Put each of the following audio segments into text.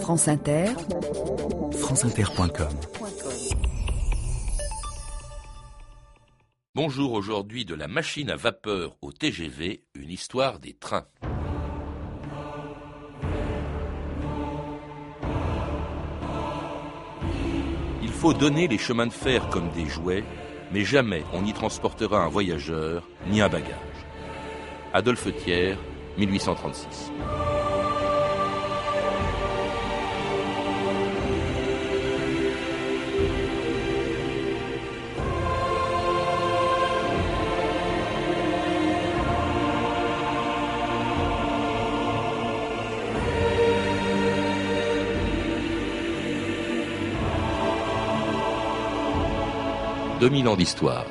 France Inter, franceinter.com. Bonjour aujourd'hui de la machine à vapeur au TGV, une histoire des trains. Il faut donner les chemins de fer comme des jouets, mais jamais on n'y transportera un voyageur ni un bagage. Adolphe Thiers, 1836. 2000 ans d'histoire.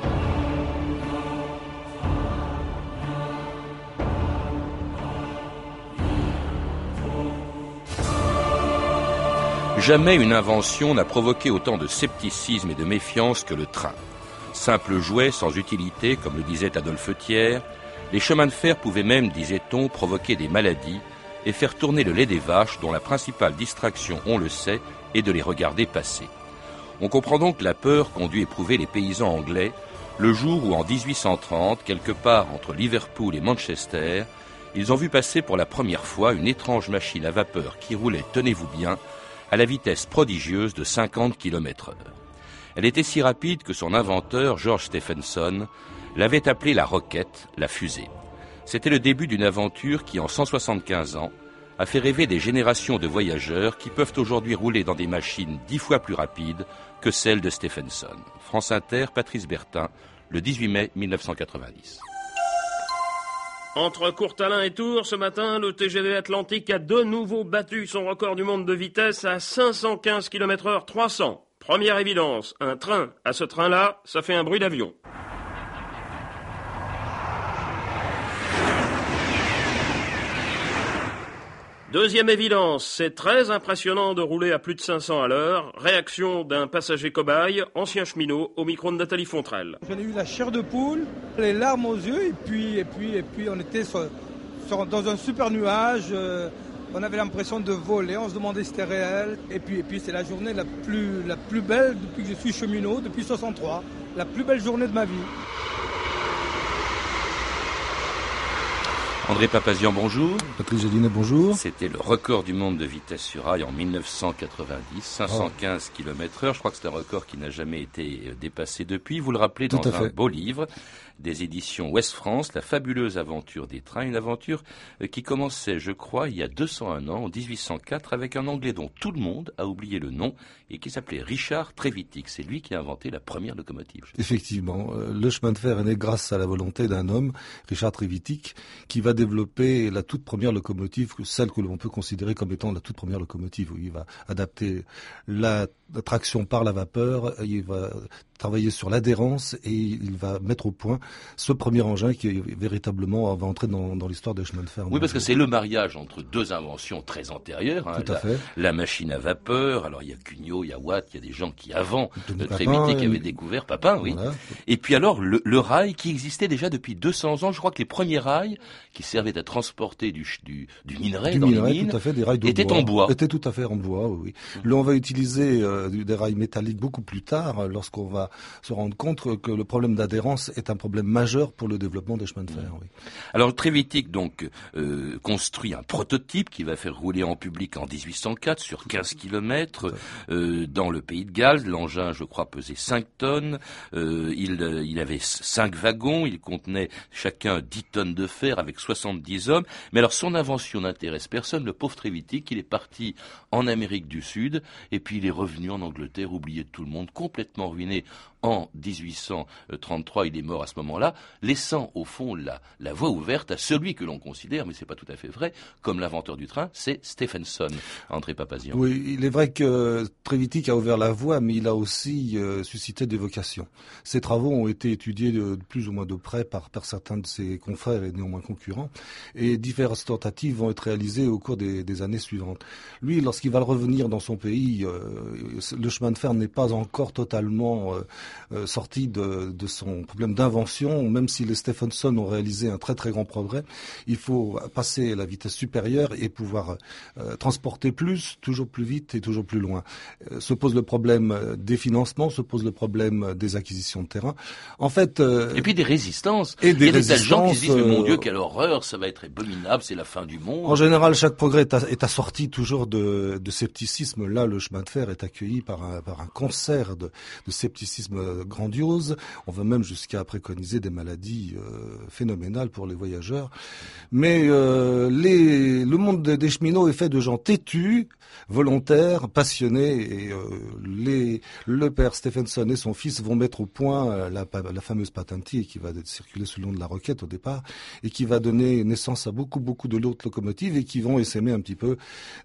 Jamais une invention n'a provoqué autant de scepticisme et de méfiance que le train. Simple jouet sans utilité, comme le disait Adolphe Thiers, les chemins de fer pouvaient même, disait-on, provoquer des maladies et faire tourner le lait des vaches dont la principale distraction, on le sait, est de les regarder passer. On comprend donc la peur qu'ont dû éprouver les paysans anglais le jour où, en 1830, quelque part entre Liverpool et Manchester, ils ont vu passer pour la première fois une étrange machine à vapeur qui roulait, tenez-vous bien, à la vitesse prodigieuse de 50 km heure. Elle était si rapide que son inventeur, George Stephenson, l'avait appelée la roquette, la fusée. C'était le début d'une aventure qui, en 175 ans, a fait rêver des générations de voyageurs qui peuvent aujourd'hui rouler dans des machines dix fois plus rapides que celles de Stephenson. France Inter, Patrice Bertin, le 18 mai 1990. Entre Courtalin et Tours, ce matin, le TGV Atlantique a de nouveau battu son record du monde de vitesse à 515 km heure 300. Première évidence, un train à ce train-là, ça fait un bruit d'avion. Deuxième évidence, c'est très impressionnant de rouler à plus de 500 à l'heure. Réaction d'un passager cobaye, ancien cheminot, au micro de Nathalie Fontrelle. J'en ai eu la chair de poule, les larmes aux yeux, et puis, et puis, et puis on était dans un super nuage. Euh, on avait l'impression de voler, on se demandait si c'était réel. Et puis, et puis c'est la journée la plus, la plus belle depuis que je suis cheminot, depuis 63. La plus belle journée de ma vie. André Papazian, bonjour. Patrice Gélinet, bonjour. C'était le record du monde de vitesse sur rail en 1990, 515 km heure. Je crois que c'est un record qui n'a jamais été dépassé depuis. Vous le rappelez dans un beau livre des éditions Ouest France, La fabuleuse aventure des trains, une aventure euh, qui commençait, je crois, il y a 201 ans, en 1804, avec un Anglais dont tout le monde a oublié le nom et qui s'appelait Richard Trevithick. C'est lui qui a inventé la première locomotive. Effectivement, euh, le chemin de fer est né grâce à la volonté d'un homme, Richard Trevithick, qui va développer la toute première locomotive, celle que l'on peut considérer comme étant la toute première locomotive, il va adapter la traction par la vapeur, il va travailler sur l'adhérence et il va mettre au point ce premier engin qui est véritablement va entrer dans, dans l'histoire des chemins de fer. Oui, parce que c'est le mariage entre deux inventions très antérieures. Hein, Tout à la, fait. La machine à vapeur. Alors il y a Cugnot, il y a Watt, il y a des gens qui avant de Trévité qui avaient découvert Papin, oui. Voilà. Et puis alors le, le, rail qui existait déjà depuis 200 ans. Je crois que les premiers rails qui servaient à transporter du, du, du minerai du dans minerai, les mines tout à fait, des rails de étaient bois. en bois. Étaient tout à fait en bois, oui. Mmh. Là, on va utiliser euh, des rails métalliques beaucoup plus tard, lorsqu'on va se rendre compte que le problème d'adhérence est un problème majeur pour le développement des chemins de fer. Oui. Alors Trévitic donc euh, construit un prototype qui va faire rouler en public en 1804 sur 15 km euh, dans le pays de Galles. L'engin, je crois, pesait 5 tonnes. Euh, il, il avait 5 wagons. Il contenait chacun 10 tonnes de fer avec 70 hommes. Mais alors son invention n'intéresse personne. Le pauvre Trévitic, il est parti en Amérique du Sud et puis il est revenu en Angleterre, oublié de tout le monde, complètement ruiné en 1833, il est mort à ce moment-là, laissant au fond la, la voie ouverte à celui que l'on considère, mais c'est pas tout à fait vrai, comme l'inventeur du train, c'est Stephenson, André Papazian. Oui, il est vrai que Trevithick a ouvert la voie, mais il a aussi euh, suscité des vocations. Ses travaux ont été étudiés de plus ou moins de près par, par, certains de ses confrères et néanmoins concurrents, et diverses tentatives vont être réalisées au cours des, des années suivantes. Lui, lorsqu'il va revenir dans son pays, euh, le chemin de fer n'est pas encore totalement euh, euh, sorti de, de, son problème d'invention même si les Stephenson ont réalisé un très très grand progrès, il faut passer à la vitesse supérieure et pouvoir euh, transporter plus, toujours plus vite et toujours plus loin. Euh, se pose le problème des financements, se pose le problème des acquisitions de terrain. En fait, et puis des résistances. Et des il y a des gens qui se disent mais mon Dieu quelle horreur, ça va être abominable, c'est la fin du monde. En général, chaque progrès est, est assorti toujours de, de, scepticisme. Là, le chemin de fer est accueilli par un, par un concert de, de scepticisme grandiose. On va même jusqu'à préconiser des maladies euh, phénoménales pour les voyageurs. Mais euh, les, le monde des cheminots est fait de gens têtus, volontaires, passionnés. Et euh, les, le père Stephenson et son fils vont mettre au point la, la fameuse Patentie qui va circuler sous le nom de la Roquette au départ et qui va donner naissance à beaucoup beaucoup de l'autre locomotives et qui vont essaimer un petit peu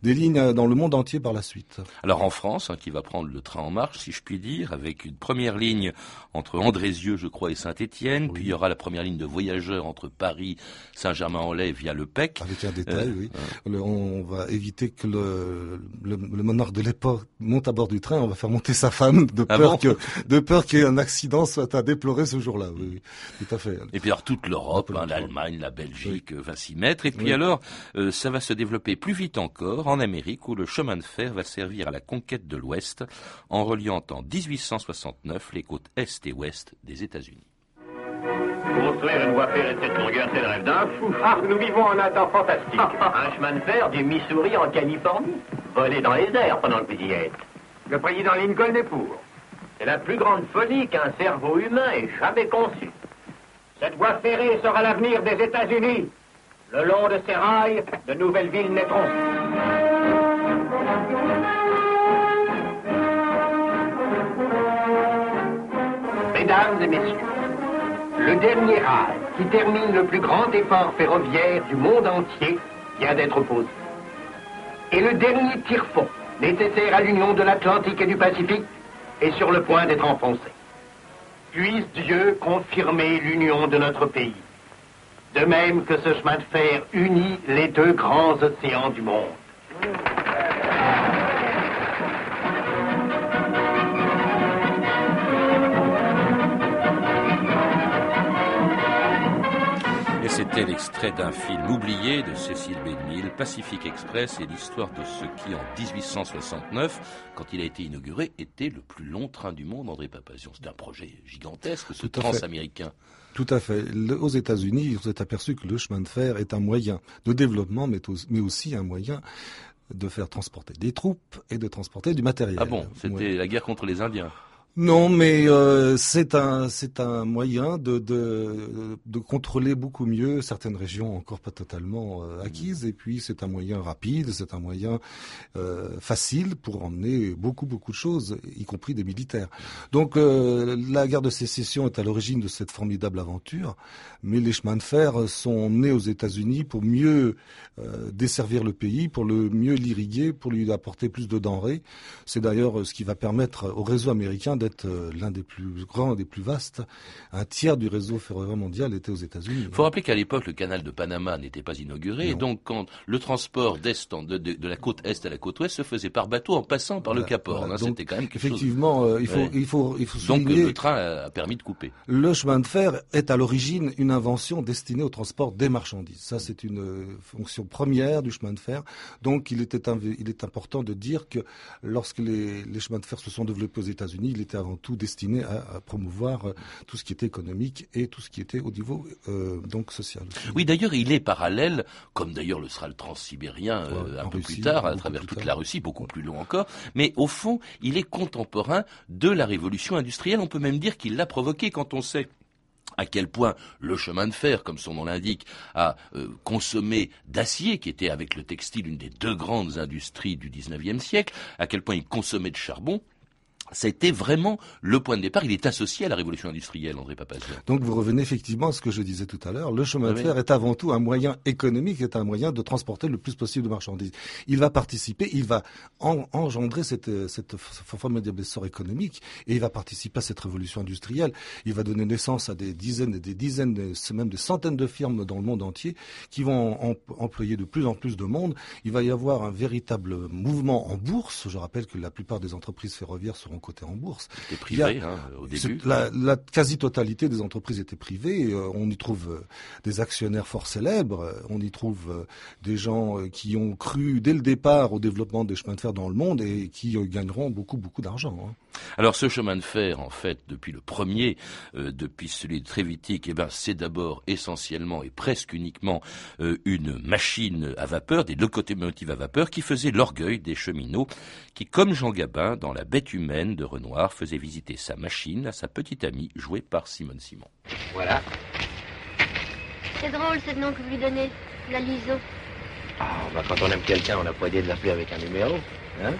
des lignes dans le monde entier par la suite. Alors en France, hein, qui va prendre le train en marche, si je puis dire, avec une première ligne entre Andrézieux, je crois, et Saint-Étienne, oui. puis il y aura la première ligne de voyageurs entre Paris, Saint-Germain-en-Laye via le PEC. Avec un détail, euh, oui. Le, on va éviter que le, le, le monarque de l'époque monte à bord du train, on va faire monter sa femme de Ah peur bon que de peur qu'il y ait un accident soit à déplorer ce jour-là. Oui, oui, tout à fait. Et puis alors toute l'Europe, hein, l'Allemagne, la Belgique oui. va s'y mettre. Et puis oui. alors, euh, ça va se développer plus vite encore en Amérique où le chemin de fer va servir à la conquête de l'Ouest en reliant en 1869 les côtes Est et Ouest des États-Unis. Construire une voie ferrée de cette longueur, c'est le rêve d'un fou. Ah, nous vivons en un temps fantastique. un chemin de fer du Missouri en Californie, volé dans les airs pendant que vous y êtes. Le président Lincoln est pour. C'est la plus grande folie qu'un cerveau humain ait jamais conçue. Cette voie ferrée sera l'avenir des États-Unis. Le long de ces rails, de nouvelles villes naîtront. Mesdames et messieurs, le dernier rail qui termine le plus grand effort ferroviaire du monde entier vient d'être posé. Et le dernier tire-fond nécessaire à l'union de l'Atlantique et du Pacifique est sur le point d'être enfoncé. Puisse Dieu confirmer l'union de notre pays. De même que ce chemin de fer unit les deux grands océans du monde. C'était l'extrait d'un film oublié de Cécile B2000, Pacific Express, et l'histoire de ce qui, en 1869, quand il a été inauguré, était le plus long train du monde, André Papazion. C'est un projet gigantesque, ce transaméricain. Tout à fait. Le, aux États-Unis, ils s'est aperçu que le chemin de fer est un moyen de développement, mais, mais aussi un moyen de faire transporter des troupes et de transporter du matériel. Ah bon C'était ouais. la guerre contre les Indiens non, mais euh, c'est un un moyen de, de de contrôler beaucoup mieux certaines régions encore pas totalement euh, acquises. Et puis c'est un moyen rapide, c'est un moyen euh, facile pour emmener beaucoup beaucoup de choses, y compris des militaires. Donc euh, la guerre de sécession est à l'origine de cette formidable aventure, mais les chemins de fer sont nés aux États-Unis pour mieux desservir le pays, pour le mieux l'irriguer, pour lui apporter plus de denrées. C'est d'ailleurs ce qui va permettre au réseau américain l'un des plus grands, des plus vastes. Un tiers du réseau ferroviaire mondial était aux États-Unis. Il faut rappeler qu'à l'époque, le canal de Panama n'était pas inauguré, non. et donc quand le transport d'est, de, de, de, la côte est à la côte ouest se faisait par bateau en passant par voilà, le Cap Horn. Voilà. Hein, C'était quand même quelque effectivement, chose. Euh, il faut, ouais. il faut, il faut donc le train a permis de couper. Le chemin de fer est à l'origine une invention destinée au transport des marchandises. Ça, c'est une euh, fonction première du chemin de fer. Donc, il était, il est important de dire que lorsque les, les chemins de fer se sont développés aux États-Unis, il était avant tout destiné à, à, promouvoir euh, tout ce qui était économique et tout ce qui était au niveau euh, donc social. Oui, d'ailleurs, il est parallèle, comme d'ailleurs le sera le transsibérien euh, ouais, un peu Russie, plus tard, à travers toute tard. la Russie, beaucoup plus long encore. Mais au fond, il est contemporain de la révolution industrielle. On peut même dire qu'il l'a provoqué quand on sait à quel point le chemin de fer, comme son nom l'indique, a euh, consommé d'acier, qui était avec le textile une des deux grandes industries du XIXe siècle, à quel point il consommait de charbon, c'était vraiment le point de départ. Il est associé à la révolution industrielle, André Papazia. Donc vous revenez effectivement à ce que je disais tout à l'heure. Le chemin de oui. fer est avant tout un moyen économique, est un moyen de transporter le plus possible de marchandises. Il va participer, il va en, engendrer cette, cette formidable essor économique et il va participer à cette révolution industrielle. Il va donner naissance à des dizaines et des dizaines, même des centaines de firmes dans le monde entier qui vont em employer de plus en plus de monde. Il va y avoir un véritable mouvement en bourse. Je rappelle que la plupart des entreprises ferroviaires seront évidemment cotées en bourse. C'était privé hein, au début. La, la quasi-totalité des entreprises étaient privées. Euh, on y trouve euh, des actionnaires fort célèbres. Euh, on y trouve des gens qui ont cru dès le départ au développement des chemins de fer dans le monde et qui gagneront beaucoup, beaucoup d'argent. Hein. Alors ce chemin de fer, en fait, depuis le premier, depuis celui de Trévitic, eh ben, c'est d'abord essentiellement et presque uniquement une machine à vapeur, des locomotives à vapeur, qui faisaient l'orgueil des cheminots, qui, comme Jean Gabin, dans La bête humaine de Renoir, faisait visiter sa machine à sa petite amie, jouée par Simone Simon. Voilà. C'est drôle ce nom que vous lui donnez, la liso. Ah, bah quand on aime quelqu'un, on n'a pas idée de l'appeler avec un numéro, hein?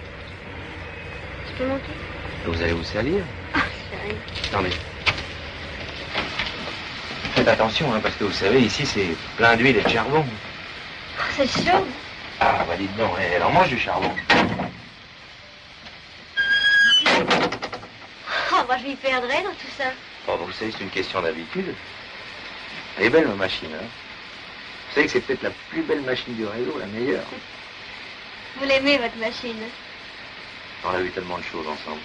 Je peux monter? Vous allez vous salir Ah. Attendez. Faites attention, hein, parce que vous savez, ici, c'est plein d'huile et de charbon. Ah, c'est chaud. Ah, bah dites donc, elle en mange du charbon. Moi, je m'y perdrais dans tout ça. Oh, vous savez, c'est une question d'habitude. Elle est belle, ma machine, hein Vous savez que c'est peut-être la plus belle machine du réseau, la meilleure. Vous l'aimez, votre machine On a vu tellement de choses ensemble.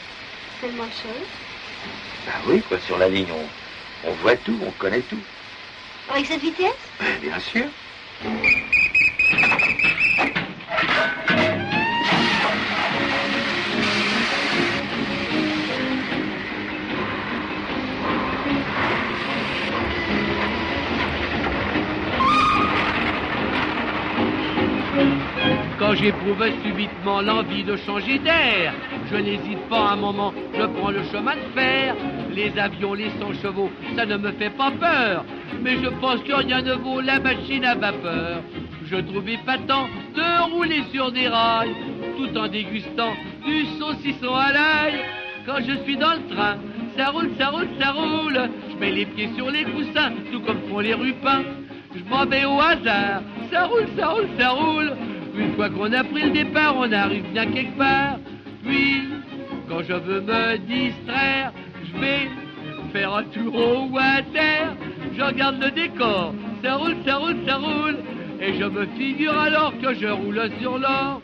Tellement de choses. Bah oui, quoi, sur la ligne, on, on voit tout, on connaît tout. Avec cette vitesse? Ben, bien sûr. Quand j'éprouve subitement l'envie de changer d'air, je n'hésite pas un moment, je prends le chemin de fer. Les avions, les 100 chevaux, ça ne me fait pas peur. Mais je pense que rien ne vaut la machine à vapeur. Je trouve épatant de rouler sur des rails, tout en dégustant du saucisson à l'ail. Quand je suis dans le train, ça roule, ça roule, ça roule. Je mets les pieds sur les coussins, tout comme font les rupins. Je m'en vais au hasard, ça roule, ça roule, ça roule. Une fois qu'on a pris le départ, on arrive bien quelque part. Puis, quand je veux me distraire, je vais faire un tour au water. Je regarde le décor, ça roule, ça roule, ça roule. Et je me figure alors que je roule sur l'or.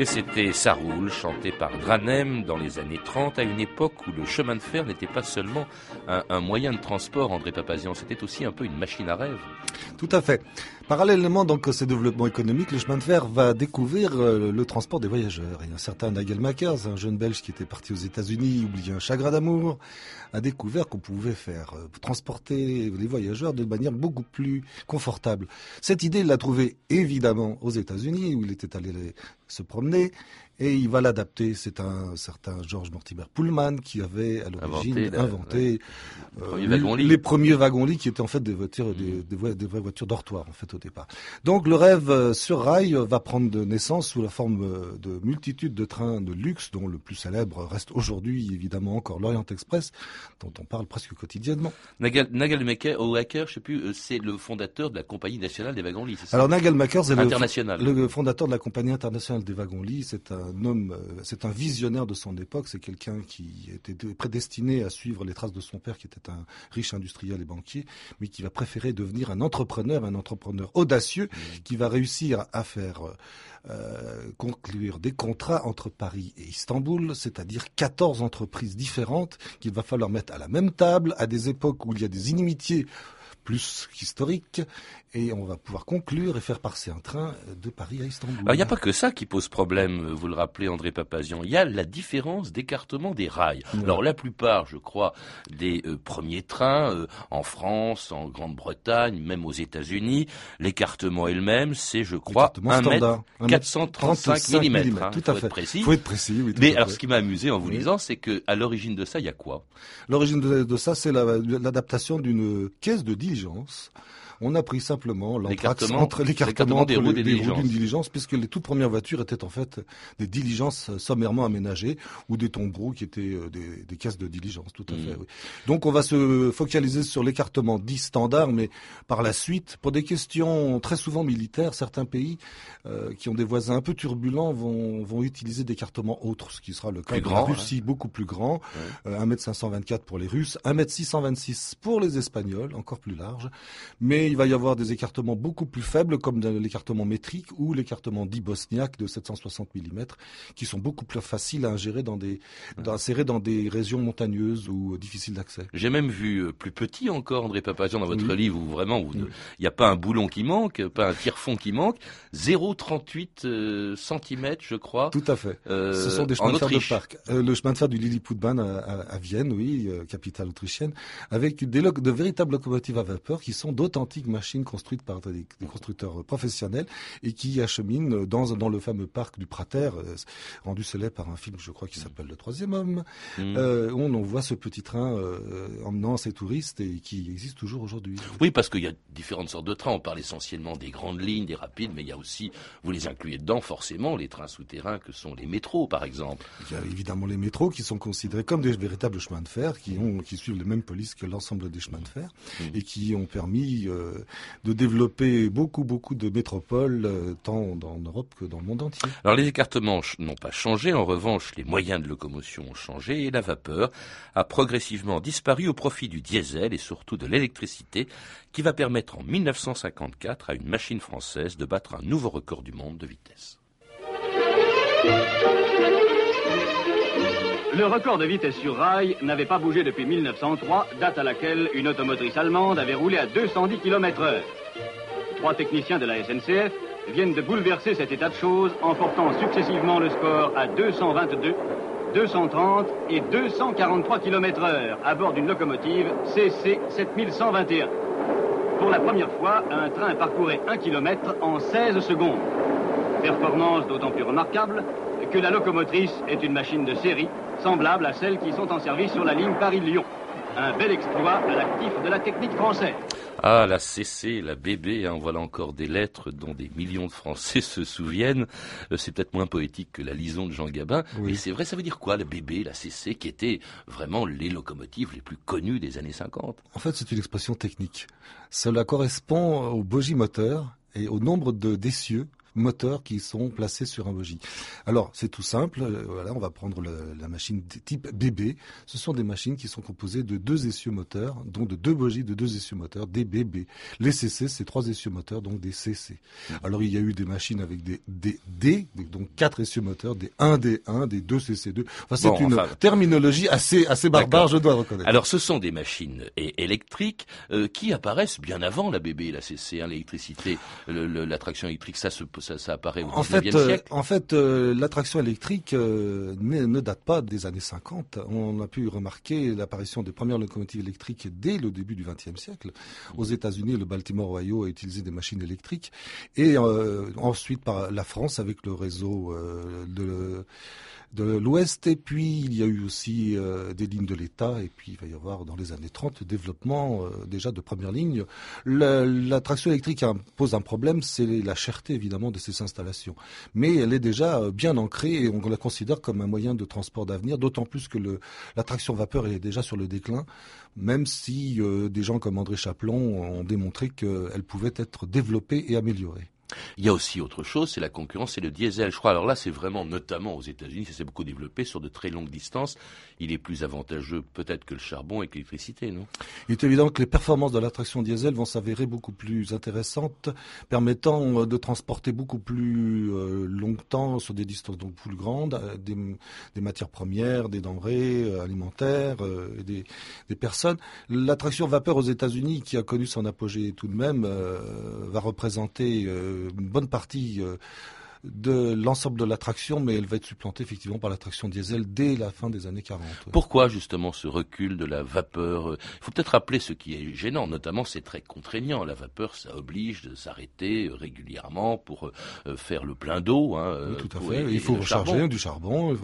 Et c'était Ça roule, chanté par Dranem dans les années 30, à une époque où le chemin de fer n'était pas seulement un, un, moyen de transport, André Papazian, c'était aussi un peu une machine à rêve. Tout à fait. Parallèlement donc à ces développements économiques, le chemin de fer va découvrir euh, le transport des voyageurs. Et un certain Nigel Makers, un jeune Belge qui était parti aux États-Unis, oublié un chagrin d'amour, a découvert qu'on pouvait faire euh, transporter les voyageurs de manière beaucoup plus confortable. Cette idée, il l'a trouvée évidemment aux États-Unis, où il était allé se promener, et il va l'adapter. C'est un certain George Mortimer Pullman qui avait à l'origine inventé, euh, les, les premiers wagons-lits qui étaient en fait des voitures, des, des, des vraies voitures dortoirs en fait au départ. Donc le rêve euh, sur rail va prendre naissance sous la forme euh, de multitudes de trains de luxe, dont le plus célèbre reste aujourd'hui évidemment encore l'Orient Express, dont on parle presque quotidiennement. Nagelmaker, Hacker, je sais plus, c'est le fondateur de la compagnie nationale des wagons-lits. Alors Nagelmaker, c'est le, le fondateur de la compagnie internationale des wagons-lits. C'est un un homme, euh, c'est un visionnaire de son époque, c'est quelqu'un qui était prédestiné à suivre les traces de son père, qui était un riche industriel et banquier, mais qui va préférer devenir un entrepreneur, un entrepreneur audacieux, mmh. qui va réussir à faire euh, conclure des contrats entre Paris et Istanbul, c'est-à-dire 14 entreprises différentes qu'il va falloir mettre à la même table à des époques où il y a des inimitiés plus qu'historique, et on va pouvoir conclure et faire passer un train de Paris à Istanbul. Alors il n'y a pas que ça qui pose problème, vous le rappelez André Papazian, il y a la différence d'écartement des rails. Ouais. Alors la plupart, je crois, des euh, premiers trains euh, en France, en Grande-Bretagne, même aux États-Unis, l'écartement est le même, c'est je crois 1 mètre 435 mm. Hein, tout à fait. Être précis. Faut être précis. Oui, Mais alors ce qui m'a amusé en vous oui. lisant, c'est que à l'origine de ça, il y a quoi? L'origine de, de, ça, c'est l'adaptation la, d'une caisse de diligence on a pris simplement l'anthrax entre l'écartement des roues d'une diligence. diligence, puisque les toutes premières voitures étaient en fait des diligences sommairement aménagées ou des tombereaux qui étaient euh, des, des, caisses de diligence, tout à mmh. fait. Oui. Donc on va se focaliser sur l'écartement dit standard, mais par la suite, pour des questions très souvent militaires, certains pays euh, qui ont des voisins un peu turbulents vont, vont utiliser d'écartements autres, ce qui sera le cas plus de grand, la Russie, hein. beaucoup plus grand, ouais. euh, 1m524 pour les Russes, 1m626 pour les Espagnols, encore plus large, mais il va y avoir des écartements beaucoup plus faibles, comme l'écartement métrique ou l'écartement dit bosniaque de 760 mm, qui sont beaucoup plus faciles à ingérer dans des, insérer dans des régions montagneuses ou difficiles d'accès. J'ai même vu euh, plus petit encore, André Papazian, dans votre livre, où vraiment, il n'y a pas un boulon qui manque, pas un tire-fond qui manque, 0,38 euh, cm, je crois. Tout à fait. Euh, Ce sont des chemins de fer de parc. le chemin de fer du Lilliputbahn à, à, Vienne, oui, capitale autrichienne, avec des, de véritables locomotives à vapeur qui sont d'authentiques machines construites par des, constructeurs professionnels et qui acheminent dans, dans le fameux parc du Prater, rendu célèbre par un film, je crois, qui s'appelle Le Troisième Homme, mm. où on voit ce petit train emmenant ses touristes et qui existe toujours aujourd'hui. Oui, parce qu'il y a différentes sortes de trains. On parle essentiellement des grandes lignes, des rapides, mais il y a aussi, vous les incluez dedans forcément, les trains souterrains que sont les métros, par exemple. Il y a évidemment les métros qui sont considérés comme des véritables chemins de fer, qui, ont, qui suivent les mêmes polices que l'ensemble des chemins de fer, mmh. et qui ont permis euh, de développer beaucoup, beaucoup de métropoles, euh, tant en Europe que dans le monde entier. Alors les écartements n'ont pas changé, en revanche, les moyens de locomotion ont changé, et la vapeur a progressivement disparu au profit du diesel et surtout de l'électricité, qui va permettre en 1954 à une machine française de battre un nouveau record du monde de vitesse. Le record de vitesse sur rail n'avait pas bougé depuis 1903, date à laquelle une automotrice allemande avait roulé à 210 km h Trois techniciens de la SNCF viennent de bouleverser cet état de choses en portant successivement le score à 222, 230 et 243 km h à bord d'une locomotive CC 7121. Pour la première fois, un train parcourait 1 km en 16 secondes. Performance d'autant plus remarquable que la locomotrice est une machine de série, semblable à celles qui sont en service sur la ligne Paris-Lyon. Un bel exploit à l'actif de la technique française. Ah, la CC, la BB, hein, voilà encore des lettres dont des millions de Français se souviennent. Euh, c'est peut-être moins poétique que la lison de Jean Gabin. Mais c'est vrai, ça veut dire quoi, la BB, la CC, qui étaient vraiment les locomotives les plus connues des années 50 En fait, c'est une expression technique. Cela correspond au bogie moteur et au nombre de d'essieux moteurs qui sont placés sur un bogie. Alors, c'est tout simple. Euh, voilà, on va prendre la machine type BB. Ce sont des machines qui sont composées de deux essieux moteurs, donc de deux bogies de deux essieux moteurs, des BB. Les CC, c'est trois essieux moteurs, donc des CC. Mmh. Alors, il y a eu des machines avec des, D, donc quatre essieux moteurs, des 1D1, des 2CC2. Enfin, c'est une terminologie assez, assez barbare, je dois reconnaître. Alors, ce sont des machines électriques euh, qui apparaissent bien avant la BB et la CC, hein, l'électricité, la traction électrique, ça se ça, apparaît au en fait, euh, siècle. en fait, euh, l'attraction électrique euh, ne, date pas des années 50. On a pu remarquer l'apparition des premières locomotives électriques dès le début du XXe siècle. Aux États-Unis, le Baltimore Ohio a utilisé des machines électriques, et ensuite par la France avec le réseau de de l'Ouest. Et puis, il y a eu aussi euh, des lignes de l'État. Et puis, il va y avoir, dans les années 30, le développement euh, déjà de première ligne. La, traction électrique pose un problème, c'est la cherté, évidemment, de ces installations. Mais elle est déjà euh, bien ancrée et on la considère comme un moyen de transport d'avenir, d'autant plus que la traction vapeur est déjà sur le déclin, même si des gens comme André Chaplon ont démontré qu'elle pouvait être développée et améliorée. Il y a aussi autre chose, c'est la concurrence, c'est le diesel. Je crois, alors là, c'est vraiment, notamment aux États-Unis, ça s'est beaucoup développé sur de très longues distances. Il est plus avantageux peut-être que le charbon et que l'électricité, non? Il est évident que les performances de l'attraction diesel vont s'avérer beaucoup plus intéressantes, permettant euh, de transporter beaucoup plus euh, longtemps sur des distances donc plus grandes, euh, des, matières premières, des denrées alimentaires, des, des, personnes. L'attraction vapeur aux États-Unis, qui a connu son apogée tout de même, va représenter bonne partie euh, de l'ensemble de l'attraction, mais elle va être supplantée effectivement par l'attraction diesel dès la fin des années 40. Pourquoi justement ce recul de la vapeur Il faut peut-être rappeler ce qui est gênant, notamment c'est très contraignant. La vapeur, ça oblige de s'arrêter régulièrement pour euh, faire le plein d'eau. Hein, oui, tout à fait. il faut recharger du charbon.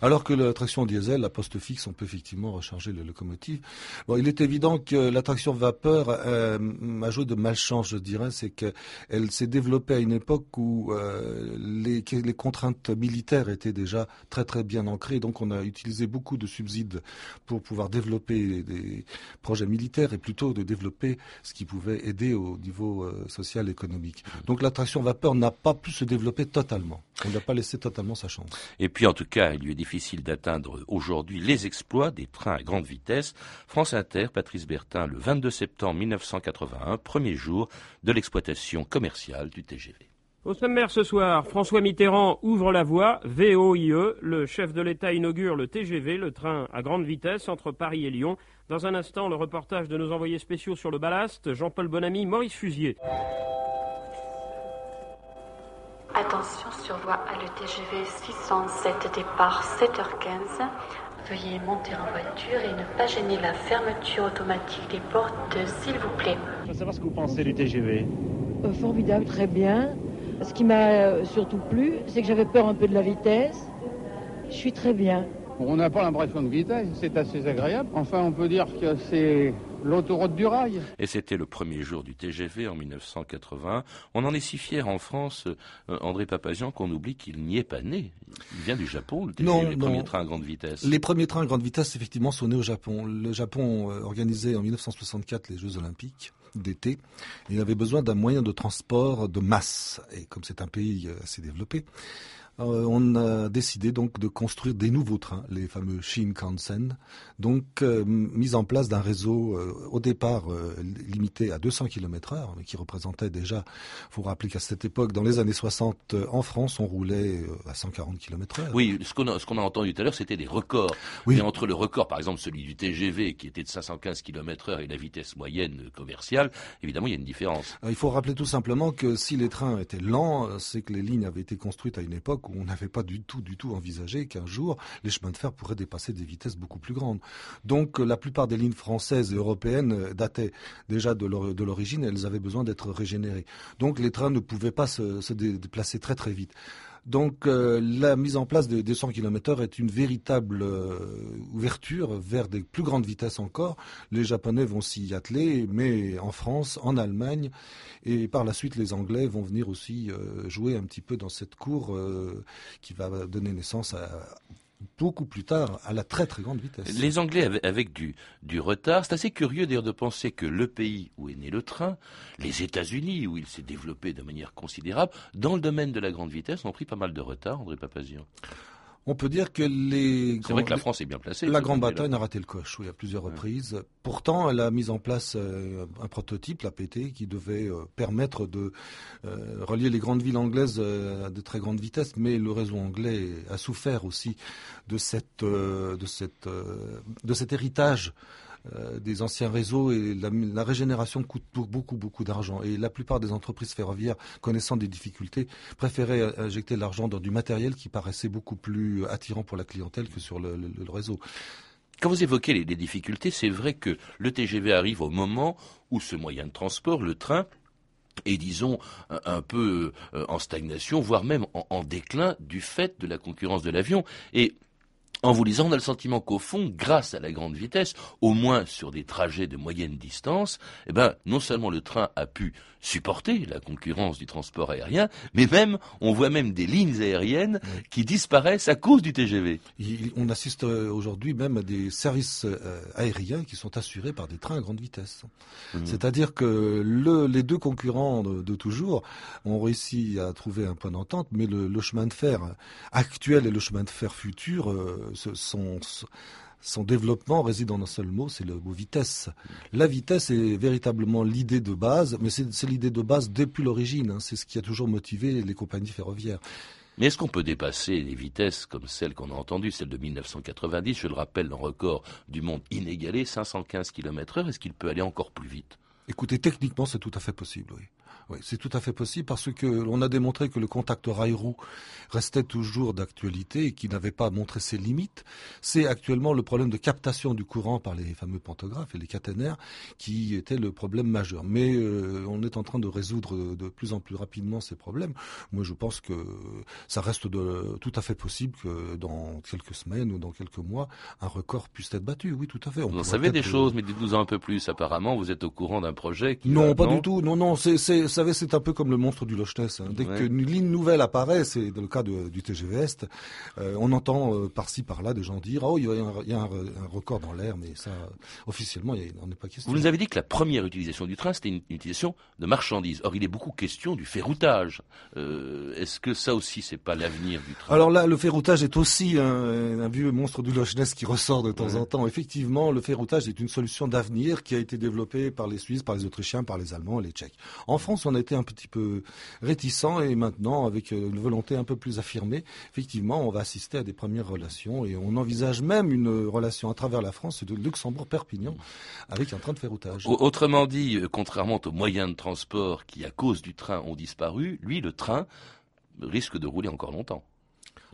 Alors que l'attraction diesel, la poste fixe, on peut effectivement recharger les locomotives. Bon, il est évident que l'attraction vapeur euh, a joué de malchance, je dirais, c'est qu'elle s'est développée à une époque où euh, les, contraintes militaires étaient déjà très très bien ancrées, donc on a utilisé beaucoup de subsides pour pouvoir développer des projets militaires et plutôt de développer ce qui pouvait aider au niveau euh, social et économique. Donc l'attraction vapeur n'a pas pu se développer totalement. On n'a pas laissé totalement sa chance. Et puis en tout cas, il lui est difficile d'atteindre aujourd'hui les exploits des trains à grande vitesse. France Inter, Patrice Bertin, le 22 septembre 1981, premier jour de l'exploitation commerciale du TGV. Au sommaire ce soir, François Mitterrand ouvre la voie, VOIE, le chef de l'État inaugure le TGV, le train à grande vitesse entre Paris et Lyon. Dans un instant, le reportage de nos envoyés spéciaux sur le ballast, Jean-Paul Bonamy, Maurice Fusier. Attention sur voie à le TGV 607, départ 7h15. Veuillez monter en voiture et ne pas gêner la fermeture automatique des portes, s'il vous plaît. Je veux savoir ce que vous pensez du TGV. Euh, formidable, très bien. Ce qui m'a euh, surtout plu, c'est que j'avais peur un peu de la vitesse. Je suis très bien. On n'a pas l'impression de vitesse, c'est assez agréable. Enfin, on peut dire que c'est l'autoroute du rail. Et c'était le premier jour du TGV en 1980. On en est si fier en France, euh, André Papazian, qu'on oublie qu'il n'y est pas né. Il vient du Japon, le TGV, non, les premiers trains à grande vitesse. Les premiers trains à grande vitesse, effectivement, sont nés au Japon. Le Japon euh, organisait en 1964 les Jeux Olympiques d'été. Il avait besoin d'un moyen de transport de masse. Et comme c'est un pays euh, assez développé, euh, on a décidé donc de construire des nouveaux trains, les fameux Shinkansen, donc euh, mise en place d'un réseau euh, au départ limité à 200 km/h, mais qui représentait déjà, faut rappeler qu'à cette époque, dans les années 60, en France, on roulait à 140 km/h. Oui, ce qu'on a, entendu tout à l'heure, c'était des records. Oui. Et entre le record, par exemple, celui du TGV, qui était de 515 km/h, et la vitesse moyenne commerciale, évidemment, il y a une différence. Il faut rappeler tout simplement que si les trains étaient lents, c'est que les lignes avaient été construites à une époque on n'avait pas du tout, du tout envisagé qu'un jour, les chemins de fer pourraient dépasser des vitesses beaucoup plus grandes. Donc, la plupart des lignes françaises et européennes dataient déjà de l'origine elles avaient besoin d'être régénérées. Donc, les trains ne pouvaient pas se, se déplacer très très vite. Donc euh, la mise en place des, des 100 km est une véritable euh, ouverture vers des plus grandes vitesses encore. Les Japonais vont s'y atteler, mais en France, en Allemagne, et par la suite les Anglais vont venir aussi euh, jouer un petit peu dans cette cour qui va donner naissance à beaucoup plus tard à la très très grande vitesse. Les Anglais avec, du, retard, c'est assez curieux d'ailleurs de penser que le pays où est né le train, les États-Unis où il s'est développé de manière considérable, dans le domaine de la grande vitesse, ont pris pas mal de retard, André Papazian. On peut dire que les. C'est vrai que la France est bien placée. La Grande Bataille a raté le coche, oui, à plusieurs reprises. Pourtant, elle a mis en place euh, un prototype, la PT, qui devait euh, permettre de euh, relier les grandes villes anglaises à de très grande vitesse, mais le réseau anglais a souffert aussi de cette, de cette, de cet héritage des anciens réseaux et la, régénération coûte beaucoup beaucoup d'argent et la plupart des entreprises ferroviaires connaissant des difficultés préféraient injecter l'argent dans du matériel qui paraissait beaucoup plus attirant pour la clientèle que sur le, réseau. Quand vous évoquez les, difficultés, c'est vrai que le TGV arrive au moment où ce moyen de transport, le train, est, disons, un, un peu euh, en stagnation, voire même en, en, déclin du fait de la concurrence de l'avion. Et en vous lisant, on a le sentiment qu'au fond, grâce à la grande vitesse, au moins sur des trajets de moyenne distance, eh ben, non seulement le train a pu supporter la concurrence du transport aérien, mais même, on voit même des lignes aériennes qui disparaissent à cause du TGV. Il, on assiste euh, aujourd'hui même à des services euh, aériens qui sont assurés par des trains à grande vitesse. Mmh. C'est-à-dire que le, les deux concurrents de, de, toujours ont réussi à trouver un point d'entente, mais le, le, chemin de fer actuel et le chemin de fer futur euh, son, son développement réside en un seul mot, c'est le mot vitesse. La vitesse est véritablement l'idée de base, mais c'est l'idée de base depuis l'origine. Hein. C'est ce qui a toujours motivé les compagnies ferroviaires. Mais est-ce qu'on peut dépasser les vitesses comme celles qu'on a entendues, celle de 1990, je le rappelle, un record du monde inégalé, 515 km heure, est-ce qu'il peut aller encore plus vite? Écoutez, techniquement, c'est tout à fait possible, oui. Oui, c'est tout à fait possible parce que l'on a démontré que le contact rail-roue restait toujours d'actualité et qu'il n'avait pas montré ses limites. C'est actuellement le problème de captation du courant par les fameux pantographes et les caténaires qui était le problème majeur. Mais euh, on est en train de résoudre de plus en plus rapidement ces problèmes. Moi, je pense que ça reste de, tout à fait possible que dans quelques semaines ou dans quelques mois, un record puisse être battu. Oui, tout à fait. On vous savez des choses, mais dites-nous un peu plus. Apparemment, vous êtes au courant d'un projet qui non, pas du tout. Non, non, c'est savez, c'est un peu comme le monstre du Loch Ness. Hein. Dès qu'une ligne nouvelle apparaît, c'est le cas du TGV Est, euh, on entend euh, par-ci par-là des gens dire oh il y a, un, record dans l'air, mais ça officiellement il n'en est pas question. Vous nous avez dit que la première utilisation du train c'était une, utilisation de marchandises. Or il est beaucoup question du ferroutage. Euh, est-ce que ça aussi c'est pas l'avenir du train? Alors là, le ferroutage est aussi un, vieux monstre du Loch Ness qui ressort de temps en temps. Effectivement, le ferroutage est une solution d'avenir qui a été développée par les Suisses, par les Autrichiens, par les Allemands et les Tchèques. En France, on a été un petit peu réticents et maintenant, avec une volonté un peu plus affirmée, effectivement, on va assister à des premières relations et on envisage même une relation à travers la France de Luxembourg-Perpignan avec un train de ferroutage. Autrement dit, euh, contrairement aux moyens de transport qui, à cause du train, ont disparu, lui, le train risque de rouler encore longtemps.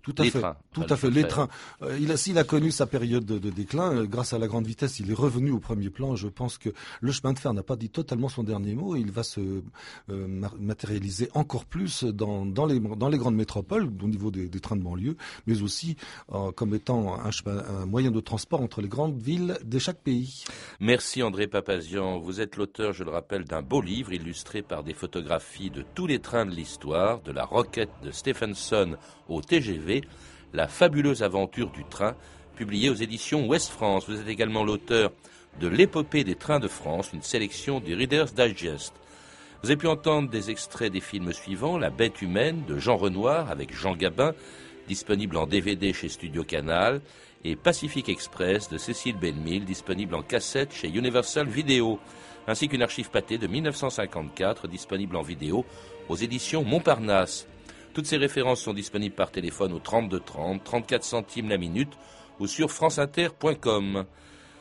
Tout à fait. tout à fait. Les trains. Euh, il a, s'il a connu sa période de, déclin, euh, grâce à la grande vitesse, il est revenu au premier plan. Je pense que le chemin de fer n'a pas dit totalement son dernier mot. Il va se euh, matérialiser encore plus dans, dans, les, dans les grandes métropoles, au niveau des, trains de banlieue, mais aussi comme étant un, un, moyen de transport entre les grandes villes de chaque pays. Merci André Papazian. Vous êtes l'auteur, je le rappelle, d'un beau livre illustré par des photographies de tous les trains de l'histoire, de la roquette de Stephenson au TGV, La fabuleuse aventure du train, publié aux éditions Ouest France. Vous êtes également l'auteur de L'épopée des trains de France, une sélection du Reader's Digest. Vous avez pu entendre des extraits des films suivants La bête humaine de Jean Renoir avec Jean Gabin, disponible en DVD chez Studio Canal, et Pacific Express de Cécile Benmille, disponible en cassette chez Universal Video, ainsi qu'une archive pâtée de 1954, disponible en vidéo aux éditions Montparnasse. Toutes ces références sont disponibles par téléphone au 32 30, 34 centimes la minute ou sur franceinter.com.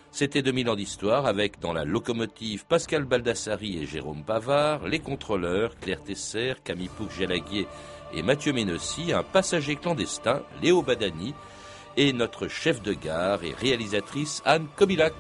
C'était 2000 ans d'histoire avec dans la locomotive Pascal Baldassari et Jérôme Pavard, les contrôleurs Claire Tesser, Camille Pouc-Gélaguier et Mathieu Ménossi, un passager clandestin, Léo Badani, et notre chef de gare et réalisatrice Anne Kobilac.